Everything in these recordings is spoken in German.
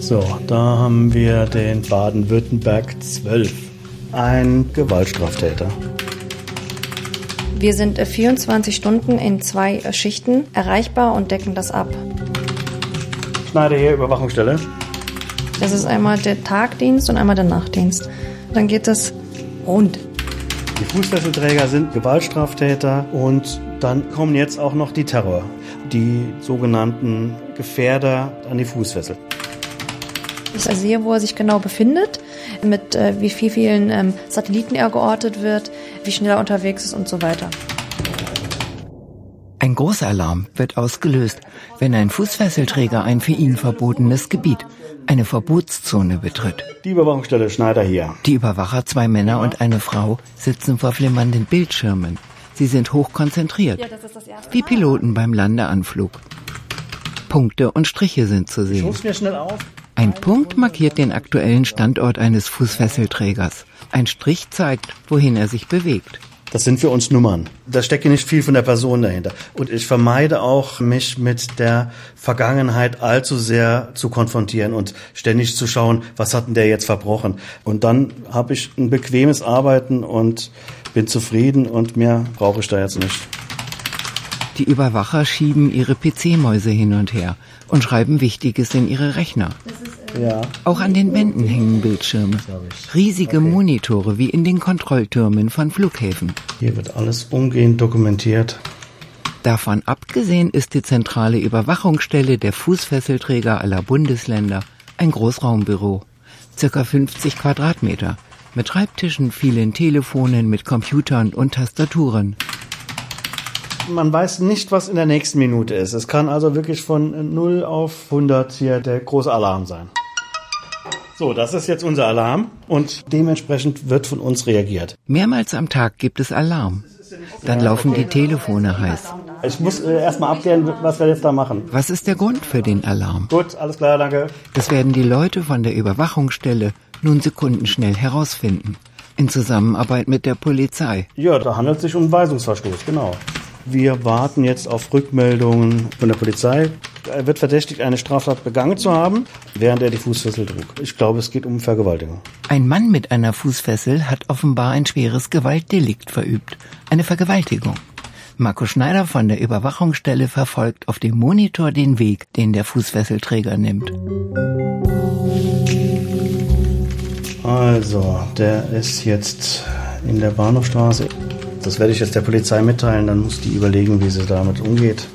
So, da haben wir den Baden-Württemberg 12. Ein Gewaltstraftäter. Wir sind 24 Stunden in zwei Schichten erreichbar und decken das ab. Schneider hier, Überwachungsstelle. Das ist einmal der Tagdienst und einmal der Nachtdienst. Dann geht es rund. Die Fußfesselträger sind Gewaltstraftäter und dann kommen jetzt auch noch die Terror, die sogenannten Gefährder an die Fußfessel. Ich sehe, wo er sich genau befindet, mit äh, wie viel, vielen ähm, Satelliten er geortet wird, wie schnell er unterwegs ist und so weiter. Ein großer Alarm wird ausgelöst, wenn ein Fußfesselträger ein für ihn verbotenes Gebiet, eine Verbotszone betritt. Die Überwachungsstelle Schneider hier. Die Überwacher, zwei Männer und eine Frau, sitzen vor flimmernden Bildschirmen. Sie sind hochkonzentriert, wie Piloten beim Landeanflug. Punkte und Striche sind zu sehen. mir schnell auf. Ein Punkt markiert den aktuellen Standort eines Fußfesselträgers. Ein Strich zeigt, wohin er sich bewegt. Das sind für uns Nummern. Da steckt nicht viel von der Person dahinter. Und ich vermeide auch, mich mit der Vergangenheit allzu sehr zu konfrontieren und ständig zu schauen, was hat denn der jetzt verbrochen. Und dann habe ich ein bequemes Arbeiten und bin zufrieden und mehr brauche ich da jetzt nicht. Die Überwacher schieben ihre PC-Mäuse hin und her und schreiben Wichtiges in ihre Rechner. Ja. Auch an den Wänden hängen Bildschirme. Riesige Monitore wie in den Kontrolltürmen von Flughäfen. Hier wird alles umgehend dokumentiert. Davon abgesehen ist die zentrale Überwachungsstelle der Fußfesselträger aller Bundesländer ein Großraumbüro. Circa 50 Quadratmeter. Mit Schreibtischen, vielen Telefonen, mit Computern und Tastaturen. Man weiß nicht, was in der nächsten Minute ist. Es kann also wirklich von 0 auf 100 hier der große Alarm sein. So, das ist jetzt unser Alarm und dementsprechend wird von uns reagiert. Mehrmals am Tag gibt es Alarm. Dann laufen die Telefone heiß. Ich muss äh, erstmal abklären, was wir jetzt da machen. Was ist der Grund für den Alarm? Gut, alles klar, danke. Das werden die Leute von der Überwachungsstelle nun sekundenschnell herausfinden. In Zusammenarbeit mit der Polizei. Ja, da handelt es sich um Weisungsverstoß, genau. Wir warten jetzt auf Rückmeldungen von der Polizei. Er wird verdächtigt, eine Straftat begangen zu haben, während er die Fußfessel trug. Ich glaube, es geht um Vergewaltigung. Ein Mann mit einer Fußfessel hat offenbar ein schweres Gewaltdelikt verübt. Eine Vergewaltigung. Marco Schneider von der Überwachungsstelle verfolgt auf dem Monitor den Weg, den der Fußfesselträger nimmt. Also, der ist jetzt in der Bahnhofstraße. Das werde ich jetzt der Polizei mitteilen, dann muss die überlegen, wie sie damit umgeht.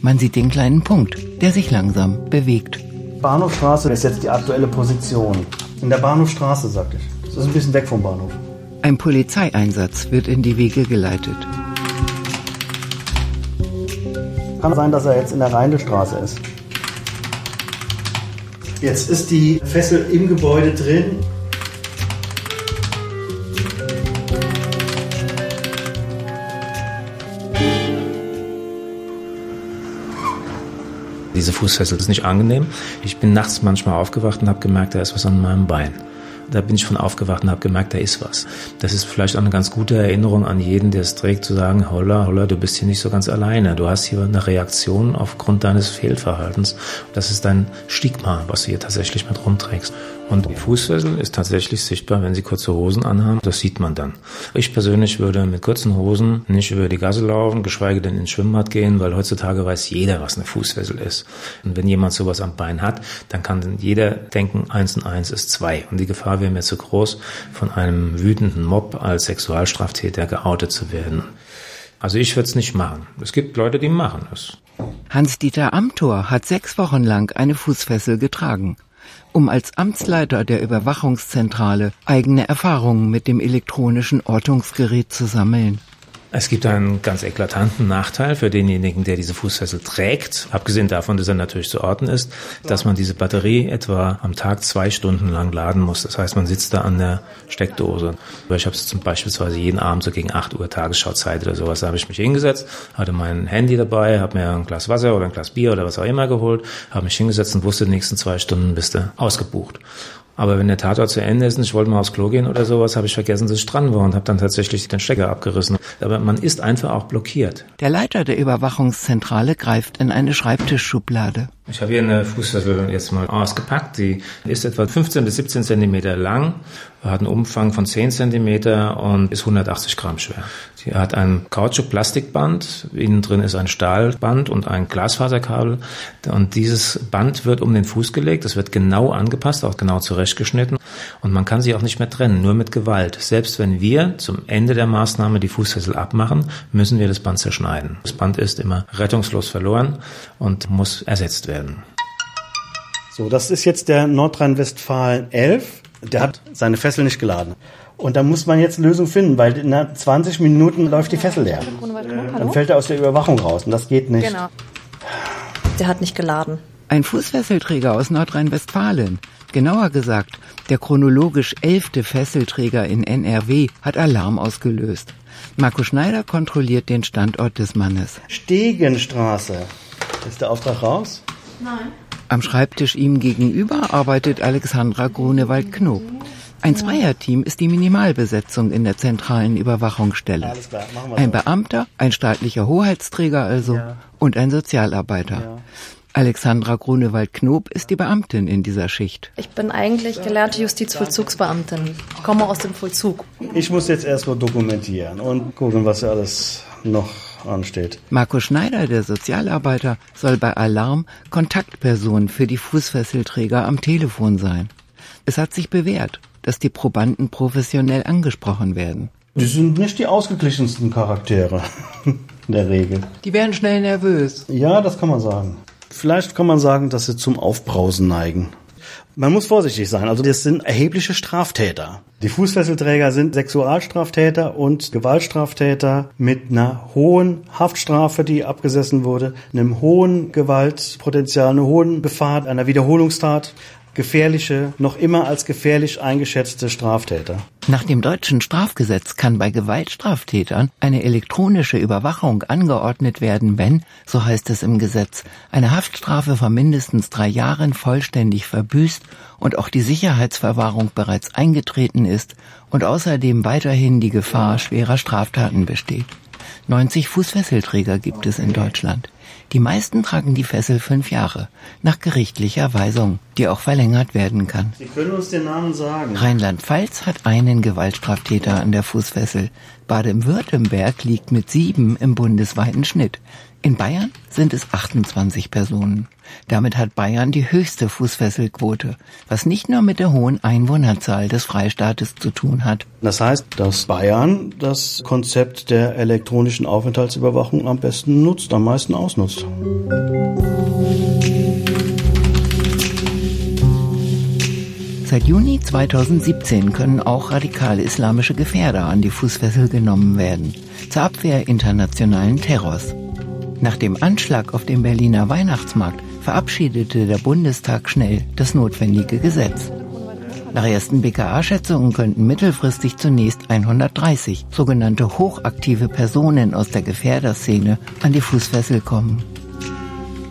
Man sieht den kleinen Punkt, der sich langsam bewegt. Bahnhofstraße ist jetzt die aktuelle Position. In der Bahnhofstraße, sagte ich. Das ist ein bisschen weg vom Bahnhof. Ein Polizeieinsatz wird in die Wege geleitet. Kann sein, dass er jetzt in der Rheindestraße ist. Jetzt ist die Fessel im Gebäude drin. Diese Fußfessel ist nicht angenehm. Ich bin nachts manchmal aufgewacht und habe gemerkt, da ist was an meinem Bein. Da bin ich von aufgewacht und habe gemerkt, da ist was. Das ist vielleicht auch eine ganz gute Erinnerung an jeden, der es trägt, zu sagen, holla, holla, du bist hier nicht so ganz alleine. Du hast hier eine Reaktion aufgrund deines Fehlverhaltens. Das ist dein Stigma, was du hier tatsächlich mit rumträgst. Und die Fußfessel ist tatsächlich sichtbar, wenn sie kurze Hosen anhaben. Das sieht man dann. Ich persönlich würde mit kurzen Hosen nicht über die Gasse laufen, geschweige denn ins Schwimmbad gehen, weil heutzutage weiß jeder, was eine Fußfessel ist. Und wenn jemand sowas am Bein hat, dann kann jeder denken, eins und eins ist zwei. Und die Gefahr wäre mir zu groß, von einem wütenden Mob als Sexualstraftäter geoutet zu werden. Also ich würde es nicht machen. Es gibt Leute, die machen es. Hans-Dieter Amthor hat sechs Wochen lang eine Fußfessel getragen um als Amtsleiter der Überwachungszentrale eigene Erfahrungen mit dem elektronischen Ortungsgerät zu sammeln. Es gibt einen ganz eklatanten Nachteil für denjenigen, der diese Fußfessel trägt. Abgesehen davon, dass er natürlich zu orten ist, dass man diese Batterie etwa am Tag zwei Stunden lang laden muss. Das heißt, man sitzt da an der Steckdose. Ich habe es zum beispielsweise jeden Abend so gegen 8 Uhr Tagesschauzeit oder sowas. Da habe ich mich hingesetzt, hatte mein Handy dabei, habe mir ein Glas Wasser oder ein Glas Bier oder was auch immer geholt, habe mich hingesetzt und wusste, die nächsten zwei Stunden bist du ausgebucht. Aber wenn der Tatort zu Ende ist und ich wollte mal aufs Klo gehen oder sowas, habe ich vergessen, dass ich dran war und habe dann tatsächlich den Stecker abgerissen. Aber man ist einfach auch blockiert. Der Leiter der Überwachungszentrale greift in eine Schreibtischschublade. Ich habe hier eine Fußfessel jetzt mal ausgepackt. Die ist etwa 15 bis 17 Zentimeter lang, hat einen Umfang von 10 Zentimeter und ist 180 Gramm schwer. Sie hat ein Kautschuk-Plastikband, innen drin ist ein Stahlband und ein Glasfaserkabel. Und dieses Band wird um den Fuß gelegt, es wird genau angepasst, auch genau zurechtgeschnitten. Und man kann sie auch nicht mehr trennen, nur mit Gewalt. Selbst wenn wir zum Ende der Maßnahme die Fußfessel abmachen, müssen wir das Band zerschneiden. Das Band ist immer rettungslos verloren und muss ersetzt werden. So, das ist jetzt der Nordrhein-Westfalen 11. Der hat seine Fessel nicht geladen. Und da muss man jetzt eine Lösung finden, weil in 20 Minuten läuft die Fessel leer. Dann fällt er aus der Überwachung raus und das geht nicht. Genau. Der hat nicht geladen. Ein Fußfesselträger aus Nordrhein-Westfalen. Genauer gesagt, der chronologisch elfte Fesselträger in NRW hat Alarm ausgelöst. Marco Schneider kontrolliert den Standort des Mannes. Stegenstraße. Ist der Auftrag raus? Nein. Am Schreibtisch ihm gegenüber arbeitet Alexandra Grunewald-Knob. Ein Zweierteam ist die Minimalbesetzung in der zentralen Überwachungsstelle. Alles klar, machen wir Ein so. Beamter, ein staatlicher Hoheitsträger also Ja. und ein Sozialarbeiter. Ja. Alexandra Grunewald-Knob ist die Beamtin in dieser Schicht. Ich bin eigentlich gelernte Justizvollzugsbeamtin. Komme aus dem Vollzug. Ich muss jetzt erstmal dokumentieren und gucken, was alles noch ansteht. Marco Schneider, der Sozialarbeiter, soll bei Alarm Kontaktperson für die Fußfesselträger am Telefon sein. Es hat sich bewährt, dass die Probanden professionell angesprochen werden. Die sind nicht die ausgeglichensten Charaktere in der Regel. Die werden schnell nervös. Ja, das kann man sagen. Vielleicht kann man sagen, dass sie zum Aufbrausen neigen. Man muss vorsichtig sein. Also das sind erhebliche Straftäter. Die Fußfesselträger sind Sexualstraftäter und Gewaltstraftäter mit einer hohen Haftstrafe, die abgesessen wurde, einem hohen Gewaltpotenzial, einer hohen Gefahr einer Wiederholungstat. Gefährliche, noch immer als gefährlich eingeschätzte Straftäter. Nach dem deutschen Strafgesetz kann bei Gewaltstraftätern eine elektronische Überwachung angeordnet werden, wenn, so heißt es im Gesetz, eine Haftstrafe von mindestens drei Jahren vollständig verbüßt und auch die Sicherheitsverwahrung bereits eingetreten ist und außerdem weiterhin die Gefahr schwerer Straftaten besteht. 90 Fußfesselträger gibt es in Deutschland. Die meisten tragen die Fessel fünf Jahre, nach gerichtlicher Weisung, die auch verlängert werden kann. Sie können uns den Namen sagen. Rheinland-Pfalz hat einen Gewaltstraftäter an der Fußfessel. Baden-Württemberg liegt mit sieben im bundesweiten Schnitt. In Bayern sind es 28 Personen. Damit hat Bayern die höchste Fußfesselquote, was nicht nur mit der hohen Einwohnerzahl des Freistaates zu tun hat. Das heißt, dass Bayern das Konzept der elektronischen Aufenthaltsüberwachung am besten nutzt, am meisten ausnutzt. Seit Juni 2017 können auch radikal-islamische Gefährder an die Fußfessel genommen werden, zur Abwehr internationalen Terrors. Nach dem Anschlag auf dem Berliner Weihnachtsmarkt verabschiedete der Bundestag schnell das notwendige Gesetz. Nach ersten BKA-Schätzungen könnten mittelfristig zunächst 130 sogenannte hochaktive Personen aus der Gefährderszene an die Fußfessel kommen.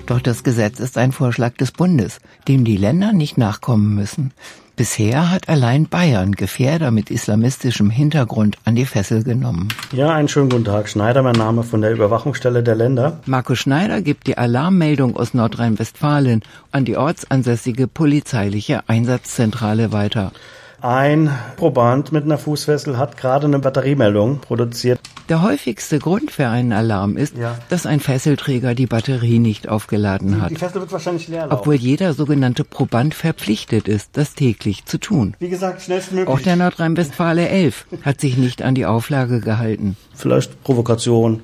Doch das Gesetz ist ein Vorschlag des Bundes, dem die Länder nicht nachkommen müssen. Bisher hat allein Bayern Gefährder mit islamistischem Hintergrund an die Fessel genommen. Ja, einen schönen guten Tag. Schneider, mein Name von der Überwachungsstelle der Länder. Marco Schneider gibt die Alarmmeldung aus Nordrhein-Westfalen an die ortsansässige polizeiliche Einsatzzentrale weiter. Ein Proband mit einer Fußfessel hat gerade eine Batteriemeldung produziert. Der häufigste Grund für einen Alarm ist, Ja. dass ein Fesselträger die Batterie nicht aufgeladen hat, Die Fessel wird wahrscheinlich leer laufen. obwohl jeder sogenannte Proband verpflichtet ist, das täglich zu tun. Wie gesagt, schnellstmöglich. Auch der Nordrhein-Westfale 11 hat sich nicht an die Auflage gehalten. Vielleicht Provokation,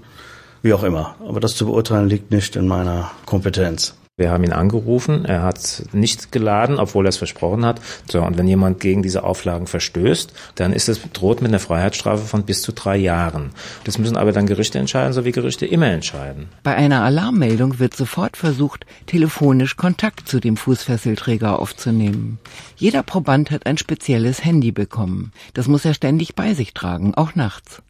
wie auch immer. Aber das zu beurteilen liegt nicht in meiner Kompetenz. Wir haben ihn angerufen, er hat nicht geladen, obwohl er es versprochen hat. So, und wenn jemand gegen diese Auflagen verstößt, dann ist es droht mit einer Freiheitsstrafe von bis zu drei Jahren. Das müssen aber dann Gerichte entscheiden, so wie Gerichte immer entscheiden. Bei einer Alarmmeldung wird sofort versucht, telefonisch Kontakt zu dem Fußfesselträger aufzunehmen. Jeder Proband hat ein spezielles Handy bekommen. Das muss er ständig bei sich tragen, auch nachts.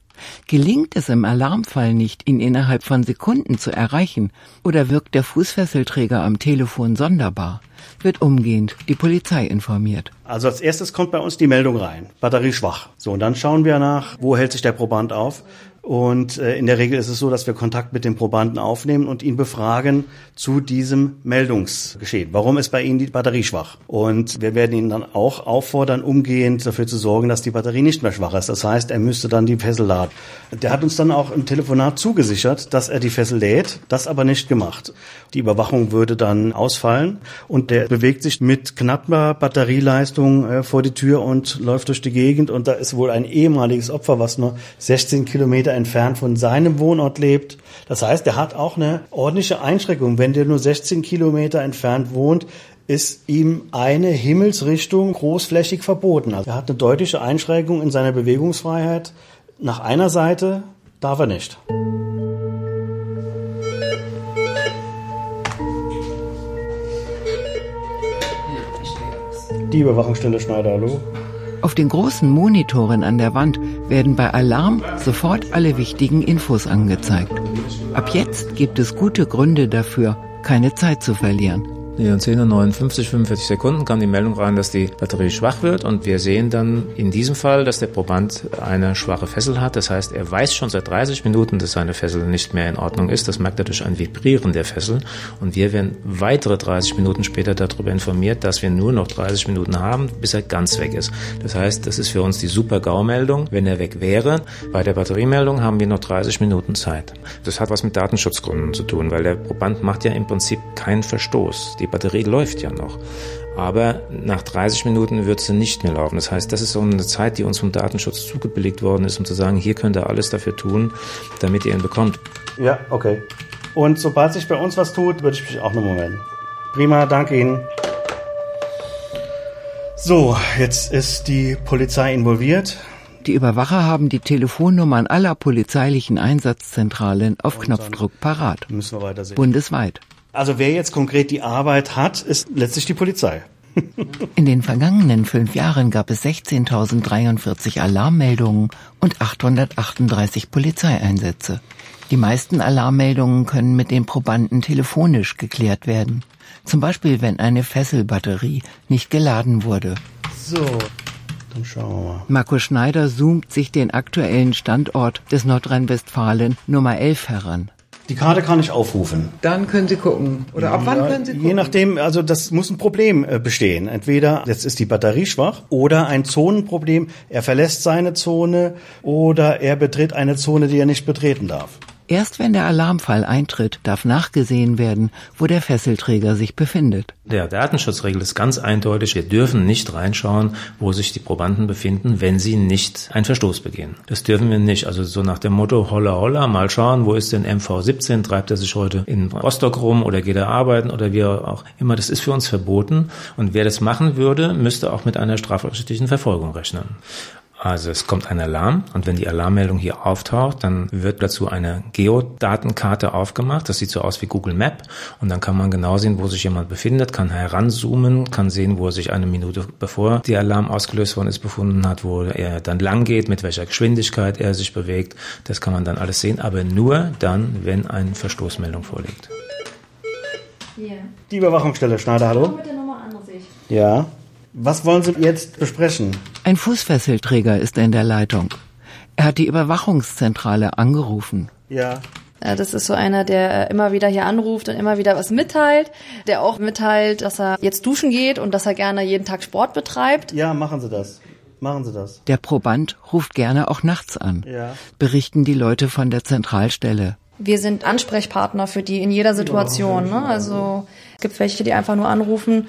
Gelingt es im Alarmfall nicht, ihn innerhalb von Sekunden zu erreichen, oder wirkt der Fußfesselträger am Telefon sonderbar, wird umgehend die Polizei informiert. Also als erstes kommt bei uns die Meldung rein. Batterie schwach. So, und dann schauen wir nach, wo hält sich der Proband auf. Und äh, in der Regel ist es so, dass wir Kontakt mit dem Probanden aufnehmen und ihn befragen zu diesem Meldungsgeschehen. Warum ist bei Ihnen die Batterie schwach? Und wir werden ihn dann auch auffordern, umgehend dafür zu sorgen, dass die Batterie nicht mehr schwach ist. Das heißt, er müsste dann die Fessel laden. Der hat uns dann auch im Telefonat zugesichert, dass er die Fessel lädt, das aber nicht gemacht. Die Überwachung würde dann ausfallen und der bewegt sich mit knapper Batterieleistung äh, vor die Tür und läuft durch die Gegend und da ist wohl ein ehemaliges Opfer, was nur 16 Kilometer entfernt von seinem Wohnort lebt. Das heißt, er hat auch eine ordentliche Einschränkung. Wenn der nur 16 Kilometer entfernt wohnt, ist ihm eine Himmelsrichtung großflächig verboten. Also er hat eine deutliche Einschränkung in seiner Bewegungsfreiheit. Nach einer Seite darf er nicht. Die Überwachungsstelle Schneider, hallo. Auf den großen Monitoren an der Wand werden bei Alarm sofort alle wichtigen Infos angezeigt. Ab jetzt gibt es gute Gründe dafür, keine Zeit zu verlieren. Nee, um 10.59 45 Sekunden kam die Meldung rein, dass die Batterie schwach wird und wir sehen dann in diesem Fall, dass der Proband eine schwache Fessel hat. Das heißt, er weiß schon seit 30 Minuten, dass seine Fessel nicht mehr in Ordnung ist. Das merkt er durch ein Vibrieren der Fessel und wir werden weitere 30 Minuten später darüber informiert, dass wir nur noch 30 Minuten haben, bis er ganz weg ist. Das heißt, das ist für uns die Super-GAU-Meldung. Wenn er weg wäre, bei der Batteriemeldung haben wir noch 30 Minuten Zeit. Das hat was mit Datenschutzgründen zu tun, weil der Proband macht ja im Prinzip keinen Verstoß. Die Batterie läuft ja noch. Aber nach 30 Minuten wird sie nicht mehr laufen. Das heißt, das ist so eine Zeit, die uns vom Datenschutz zugebilligt worden ist, um zu sagen, hier könnt ihr alles dafür tun, damit ihr ihn bekommt. Ja, okay. Und sobald sich bei uns was tut, würde ich mich auch nochmal melden. Prima, danke Ihnen. So, jetzt ist die Polizei involviert. Die Überwacher haben die Telefonnummern aller polizeilichen Einsatzzentralen auf Knopfdruck parat. Müssen wir weitersehen. Bundesweit. Also wer jetzt konkret die Arbeit hat, ist letztlich die Polizei. In den vergangenen fünf Jahren gab es 16.043 Alarmmeldungen und 838 Polizeieinsätze. Die meisten Alarmmeldungen können mit den Probanden telefonisch geklärt werden. Zum Beispiel, wenn eine Fesselbatterie nicht geladen wurde. So, dann schauen wir mal. Marco Schneider zoomt sich den aktuellen Standort des Nordrhein-Westfalen Nummer 11 heran. Die Karte kann ich aufrufen. Dann können Sie gucken. Oder ab wann Ja, können Sie gucken? Je nachdem, also das muss ein Problem äh, bestehen. Entweder jetzt ist die Batterie schwach oder ein Zonenproblem. Er verlässt seine Zone oder er betritt eine Zone, die er nicht betreten darf. Erst wenn der Alarmfall eintritt, darf nachgesehen werden, wo der Fesselträger sich befindet. Der Datenschutzregel ist ganz eindeutig, wir dürfen nicht reinschauen, wo sich die Probanden befinden, wenn sie nicht einen Verstoß begehen. Das dürfen wir nicht. Also so nach dem Motto, holla holla, mal schauen, wo ist denn MV17, treibt er sich heute in Rostock rum oder geht er arbeiten oder wie auch immer. Das ist für uns verboten. Und wer das machen würde, müsste auch mit einer strafrechtlichen Verfolgung rechnen. Also es kommt ein Alarm und wenn die Alarmmeldung hier auftaucht, dann wird dazu eine Geodatenkarte aufgemacht. Das sieht so aus wie Google Map und dann kann man genau sehen, wo sich jemand befindet, kann heranzoomen, kann sehen, wo er sich eine Minute bevor der Alarm ausgelöst worden ist befunden hat, wo er dann lang geht, mit welcher Geschwindigkeit er sich bewegt. Das kann man dann alles sehen, aber nur dann, wenn eine Verstoßmeldung vorliegt. Hier. Die Überwachungsstelle Schneider, hallo? Mit der Nummer an sich. Ja. Was wollen Sie jetzt besprechen? Ein Fußfesselträger ist in der Leitung. Er hat die Überwachungszentrale angerufen. Ja. Das ist so einer, der immer wieder hier anruft und immer wieder was mitteilt, der auch mitteilt, dass er jetzt duschen geht und dass er gerne jeden Tag Sport betreibt. Ja, machen Sie das. Machen Sie das. Der Proband ruft gerne auch nachts an, Ja. berichten die Leute von der Zentralstelle. Wir sind Ansprechpartner für die in jeder Situation. Ne? Also es gibt welche, die einfach nur anrufen,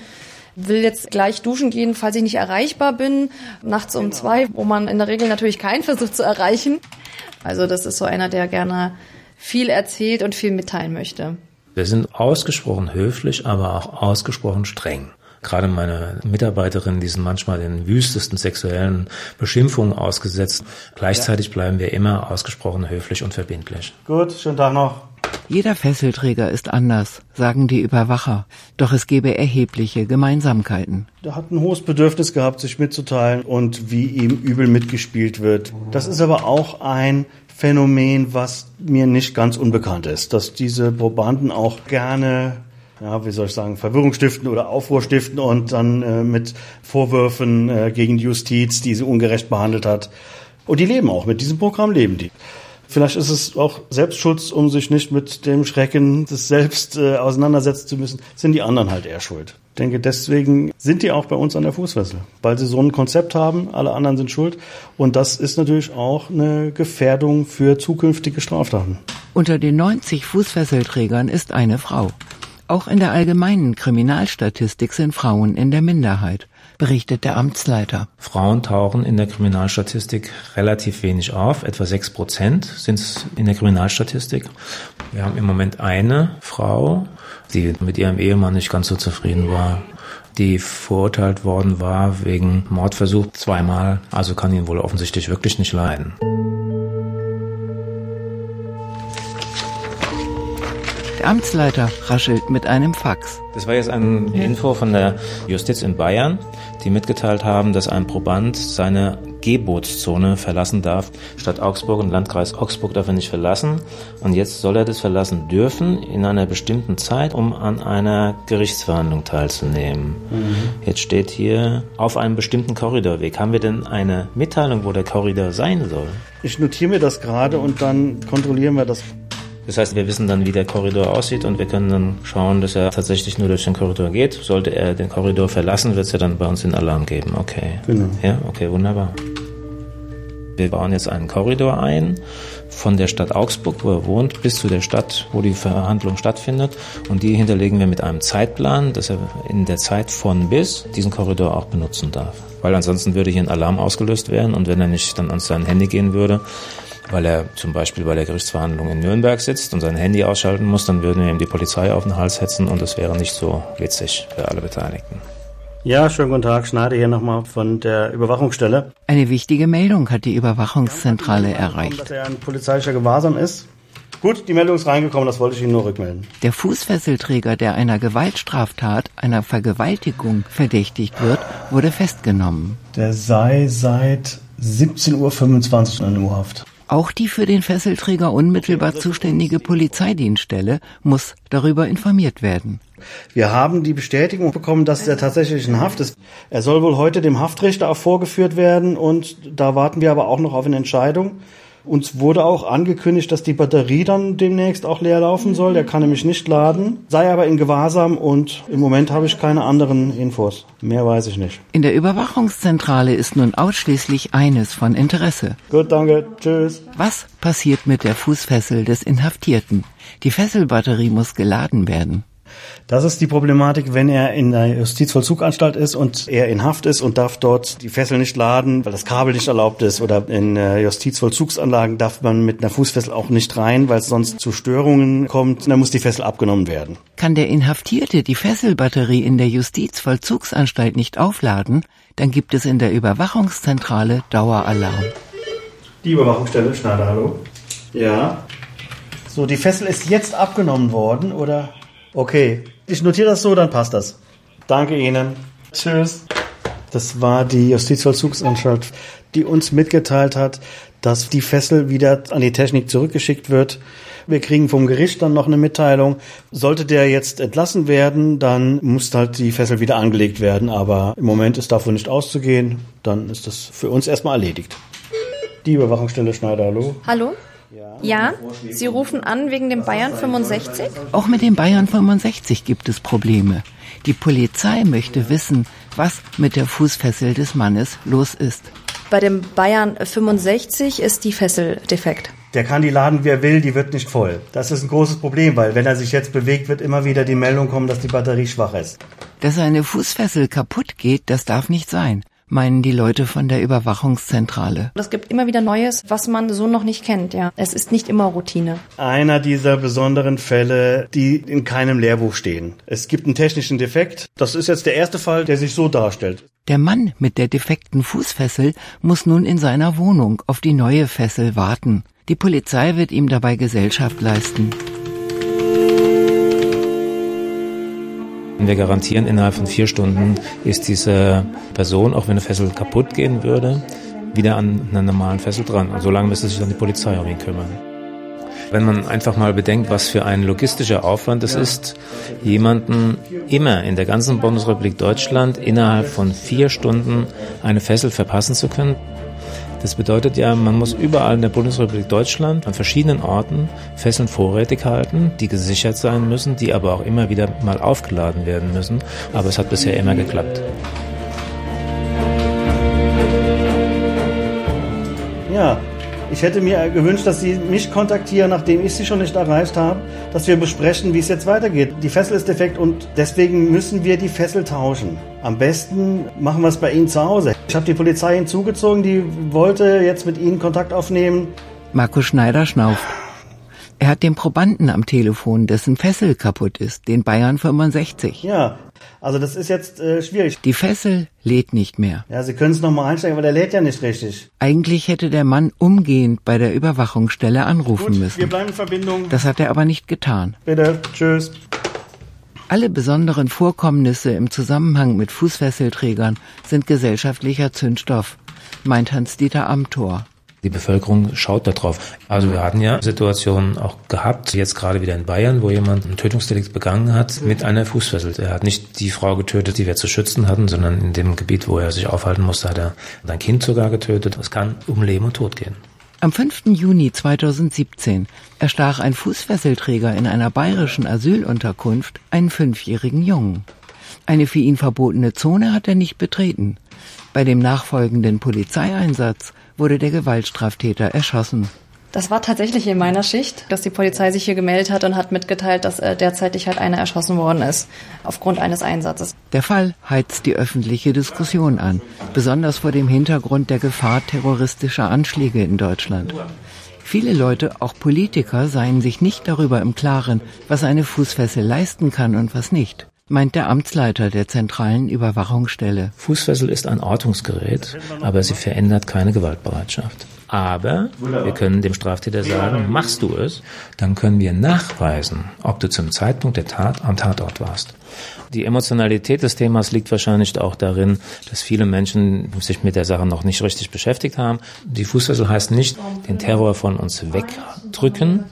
will jetzt gleich duschen gehen, falls ich nicht erreichbar bin, nachts um zwei, wo man in der Regel natürlich keinen versucht zu erreichen. Also das ist so einer, der gerne viel erzählt und viel mitteilen möchte. Wir sind ausgesprochen höflich, aber auch ausgesprochen streng. Gerade meine Mitarbeiterinnen, die sind manchmal den wüstesten sexuellen Beschimpfungen ausgesetzt. Gleichzeitig bleiben wir immer ausgesprochen höflich und verbindlich. Gut, schönen Tag noch. Jeder Fesselträger ist anders, sagen die Überwacher. Doch es gebe erhebliche Gemeinsamkeiten. Der hat ein hohes Bedürfnis gehabt, sich mitzuteilen und wie ihm übel mitgespielt wird. Das ist aber auch ein Phänomen, was mir nicht ganz unbekannt ist, dass diese Probanden auch gerne, ja, wie soll ich sagen, Verwirrung stiften oder Aufruhr stiften und dann äh, mit Vorwürfen äh, gegen die Justiz, die sie ungerecht behandelt hat. Und die leben auch, mit diesem Programm leben die. Vielleicht ist es auch Selbstschutz, um sich nicht mit dem Schrecken des Selbst äh, auseinandersetzen zu müssen, sind die anderen halt eher schuld. Ich denke, deswegen sind die auch bei uns an der Fußfessel, weil sie so ein Konzept haben, alle anderen sind schuld. Und das ist natürlich auch eine Gefährdung für zukünftige Straftaten. Unter den 90 Fußfesselträgern ist eine Frau. Auch in der allgemeinen Kriminalstatistik sind Frauen in der Minderheit berichtet der Amtsleiter. Frauen tauchen in der Kriminalstatistik relativ wenig auf. Etwa sechs Prozent sind es in der Kriminalstatistik. Wir haben im Moment eine Frau, die mit ihrem Ehemann nicht ganz so zufrieden war die verurteilt worden war wegen Mordversuch zweimal, also kann ihn wohl offensichtlich wirklich nicht leiden. Der Amtsleiter raschelt mit einem Fax. Das war jetzt eine Info von der Justiz in Bayern, die mitgeteilt haben, dass ein Proband seine Gebotszone verlassen darf. Stadt Augsburg und Landkreis Augsburg darf er nicht verlassen. Und jetzt soll er das verlassen dürfen in einer bestimmten Zeit, um an einer Gerichtsverhandlung teilzunehmen. Mhm. Jetzt steht hier auf einem bestimmten Korridorweg. Haben wir denn eine Mitteilung, wo der Korridor sein soll? Ich notiere mir das gerade und dann kontrollieren wir das. Das heißt, wir wissen dann, wie der Korridor aussieht und wir können dann schauen, dass er tatsächlich nur durch den Korridor geht. Sollte er den Korridor verlassen, wird es ja dann bei uns den Alarm geben. Okay. Genau. Ja, okay, wunderbar. Wir bauen jetzt einen Korridor ein von der Stadt Augsburg, wo er wohnt, bis zu der Stadt, wo die Verhandlung stattfindet. Und die hinterlegen wir mit einem Zeitplan, dass er in der Zeit von bis diesen Korridor auch benutzen darf. Weil ansonsten würde hier ein Alarm ausgelöst werden und wenn er nicht dann ans sein Handy gehen würde, weil er zum Beispiel bei der Gerichtsverhandlung in Nürnberg sitzt und sein Handy ausschalten muss, dann würden wir ihm die Polizei auf den Hals setzen und das wäre nicht so witzig für alle Beteiligten. Ja, schönen guten Tag. Schneider hier nochmal von der Überwachungsstelle. Eine wichtige Meldung hat die Überwachungszentrale erreicht. Dass er ein polizeilicher Gewahrsam ist. Gut, die Meldung ist reingekommen, das wollte ich Ihnen nur rückmelden. Der Fußfesselträger, der einer Gewaltstraftat, einer Vergewaltigung verdächtigt wird, wurde festgenommen. Der sei seit 17.25 Uhr in U-Haft. Auch die für den Fesselträger unmittelbar zuständige Polizeidienststelle muss darüber informiert werden. Wir haben die Bestätigung bekommen, dass er tatsächlich in Haft ist. Er soll wohl heute dem Haftrichter auch vorgeführt werden und da warten wir aber auch noch auf eine Entscheidung. Uns wurde auch angekündigt, dass die Batterie dann demnächst auch leer laufen soll. Der kann nämlich nicht laden, sei aber in Gewahrsam und im Moment habe ich keine anderen Infos. Mehr weiß ich nicht. In der Überwachungszentrale ist nun ausschließlich eines von Interesse. Gut, danke. Tschüss. Was passiert mit der Fußfessel des Inhaftierten? Die Fesselbatterie muss geladen werden. Das ist die Problematik, wenn er in der Justizvollzuganstalt ist und er in Haft ist und darf dort die Fessel nicht laden, weil das Kabel nicht erlaubt ist. Oder in Justizvollzugsanlagen darf man mit einer Fußfessel auch nicht rein, weil es sonst zu Störungen kommt. Dann muss die Fessel abgenommen werden. Kann der Inhaftierte die Fesselbatterie in der Justizvollzugsanstalt nicht aufladen, dann gibt es in der Überwachungszentrale Daueralarm. Die Überwachungsstelle, Schneider, hallo. Ja. So, die Fessel ist jetzt abgenommen worden, oder? Okay, ich notiere das so, dann passt das. Danke Ihnen. Tschüss. Das war die Justizvollzugsanstalt, die uns mitgeteilt hat, dass die Fessel wieder an die Technik zurückgeschickt wird. Wir kriegen vom Gericht dann noch eine Mitteilung. Sollte der jetzt entlassen werden, dann muss halt die Fessel wieder angelegt werden. Aber im Moment ist davon nicht auszugehen. Dann ist das für uns erstmal erledigt. Die Überwachungsstelle Schneider, hallo. Hallo? Ja, Sie rufen an wegen dem Bayern 65? Auch mit dem Bayern 65 gibt es Probleme. Die Polizei möchte wissen, was mit der Fußfessel des Mannes los ist. Bei dem Bayern 65 ist die Fessel defekt. Der kann die laden, wie er will, die wird nicht voll. Das ist ein großes Problem, weil wenn er sich jetzt bewegt, wird immer wieder die Meldung kommen, dass die Batterie schwach ist. Dass eine Fußfessel kaputt geht, das darf nicht sein meinen die Leute von der Überwachungszentrale. Es gibt immer wieder Neues, was man so noch nicht kennt, ja. Es ist nicht immer Routine. Einer dieser besonderen Fälle, die in keinem Lehrbuch stehen. Es gibt einen technischen Defekt. Das ist jetzt der erste Fall, der sich so darstellt. Der Mann mit der defekten Fußfessel muss nun in seiner Wohnung auf die neue Fessel warten. Die Polizei wird ihm dabei Gesellschaft leisten. Wir garantieren, innerhalb von vier Stunden ist diese Person, auch wenn eine Fessel kaputt gehen würde, wieder an einer normalen Fessel dran. Und so lange müsste sich dann die Polizei um ihn kümmern. Wenn man einfach mal bedenkt, was für ein logistischer Aufwand es ist, jemanden immer in der ganzen Bundesrepublik Deutschland innerhalb von vier Stunden eine Fessel verpassen zu können, Das bedeutet ja, man muss überall in der Bundesrepublik Deutschland an verschiedenen Orten Fesseln vorrätig halten, die gesichert sein müssen, die aber auch immer wieder mal aufgeladen werden müssen. Aber es hat bisher immer geklappt. Ja, ich hätte mir gewünscht, dass Sie mich kontaktieren, nachdem ich Sie schon nicht erreicht habe, dass wir besprechen, wie es jetzt weitergeht. Die Fessel ist defekt und deswegen müssen wir die Fessel tauschen. Am besten machen wir es bei Ihnen zu Hause. Ich habe die Polizei hinzugezogen, die wollte jetzt mit Ihnen Kontakt aufnehmen. Markus Schneider schnauft. Er hat den Probanden am Telefon, dessen Fessel kaputt ist, den Bayern 65. Ja, also das ist jetzt äh, schwierig. Die Fessel lädt nicht mehr. Ja, Sie können es nochmal einsteigen, aber der lädt ja nicht richtig. Eigentlich hätte der Mann umgehend bei der Überwachungsstelle anrufen Gut, müssen. wir bleiben in Verbindung. Das hat er aber nicht getan. Bitte, tschüss. Alle besonderen Vorkommnisse im Zusammenhang mit Fußfesselträgern sind gesellschaftlicher Zündstoff, meint Hans-Dieter Amthor. Die Bevölkerung schaut darauf. Also wir hatten ja Situationen auch gehabt, jetzt gerade wieder in Bayern, wo jemand ein Tötungsdelikt begangen hat mit einer Fußfessel. Er hat nicht die Frau getötet, die wir zu schützen hatten, sondern in dem Gebiet, wo er sich aufhalten musste, hat er sein Kind sogar getötet. Es kann um Leben und Tod gehen. Am 5. Juni 2017 erstach ein Fußfesselträger in einer bayerischen Asylunterkunft einen fünfjährigen Jungen. Eine für ihn verbotene Zone hat er nicht betreten. Bei dem nachfolgenden Polizeieinsatz wurde der Gewaltstraftäter erschossen. Das war tatsächlich in meiner Schicht, dass die Polizei sich hier gemeldet hat und hat mitgeteilt, dass äh, derzeitig halt einer erschossen worden ist, aufgrund eines Einsatzes. Der Fall heizt die öffentliche Diskussion an, besonders vor dem Hintergrund der Gefahr terroristischer Anschläge in Deutschland. Viele Leute, auch Politiker, seien sich nicht darüber im Klaren, was eine Fußfessel leisten kann und was nicht meint der Amtsleiter der zentralen Überwachungsstelle. Fußfessel ist ein Ortungsgerät, aber sie verändert keine Gewaltbereitschaft. Aber wir können dem Straftäter sagen, machst du es, dann können wir nachweisen, ob du zum Zeitpunkt der Tat am Tatort warst. Die Emotionalität des Themas liegt wahrscheinlich auch darin, dass viele Menschen sich mit der Sache noch nicht richtig beschäftigt haben. Die Fußfessel heißt nicht, den Terror von uns wegdrücken,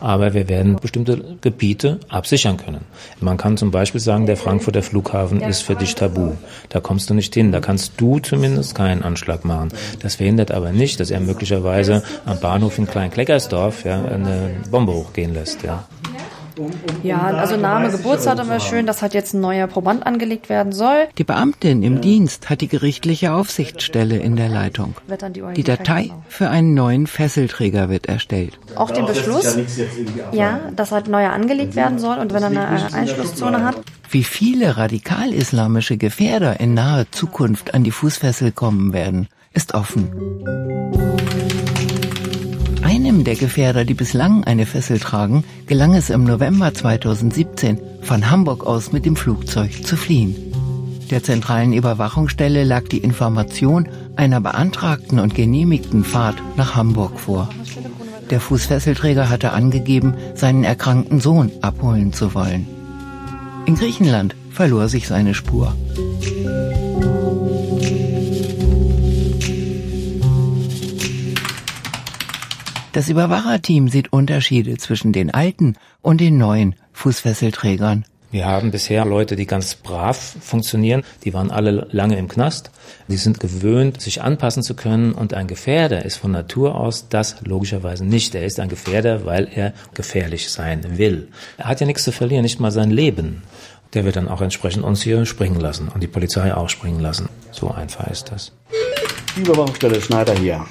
aber wir werden bestimmte Gebiete absichern können. Man kann zum Beispiel sagen, der Frankfurter Flughafen ist für dich tabu. Da kommst du nicht hin. Da kannst du zumindest keinen Anschlag machen. Das verhindert aber nicht, dass er möglicherweise am Bahnhof in Klein-Kleckersdorf ja, eine Bombe hochgehen lässt. Ja. Ja, also Name, Geburtsdatum wäre schön, dass halt jetzt ein neuer Proband angelegt werden soll. Die Beamtin im Dienst hat die gerichtliche Aufsichtsstelle in der Leitung. Die Datei für einen neuen Fesselträger wird erstellt. Auch den Beschluss, ja, dass halt neuer angelegt werden soll und wenn er eine Einschlusszone hat. Wie viele radikal-islamische Gefährder in naher Zukunft an die Fußfessel kommen werden, ist offen. Einem der Gefährder, die bislang eine Fessel tragen, gelang es im November 2017, von Hamburg aus mit dem Flugzeug zu fliehen. Der zentralen Überwachungsstelle lag die Information einer beantragten und genehmigten Fahrt nach Hamburg vor. Der Fußfesselträger hatte angegeben, seinen erkrankten Sohn abholen zu wollen. In Griechenland verlor sich seine Spur. Das Überwacherteam sieht Unterschiede zwischen den alten und den neuen Fußfesselträgern. Wir haben bisher Leute, die ganz brav funktionieren. Die waren alle lange im Knast. Die sind gewöhnt, sich anpassen zu können. Und ein Gefährder ist von Natur aus das logischerweise nicht. Er ist ein Gefährder, weil er gefährlich sein will. Er hat ja nichts zu verlieren, nicht mal sein Leben. Der wird dann auch entsprechend uns hier springen lassen und die Polizei auch springen lassen. So einfach ist das. Die Überwachungsstelle Schneider hier.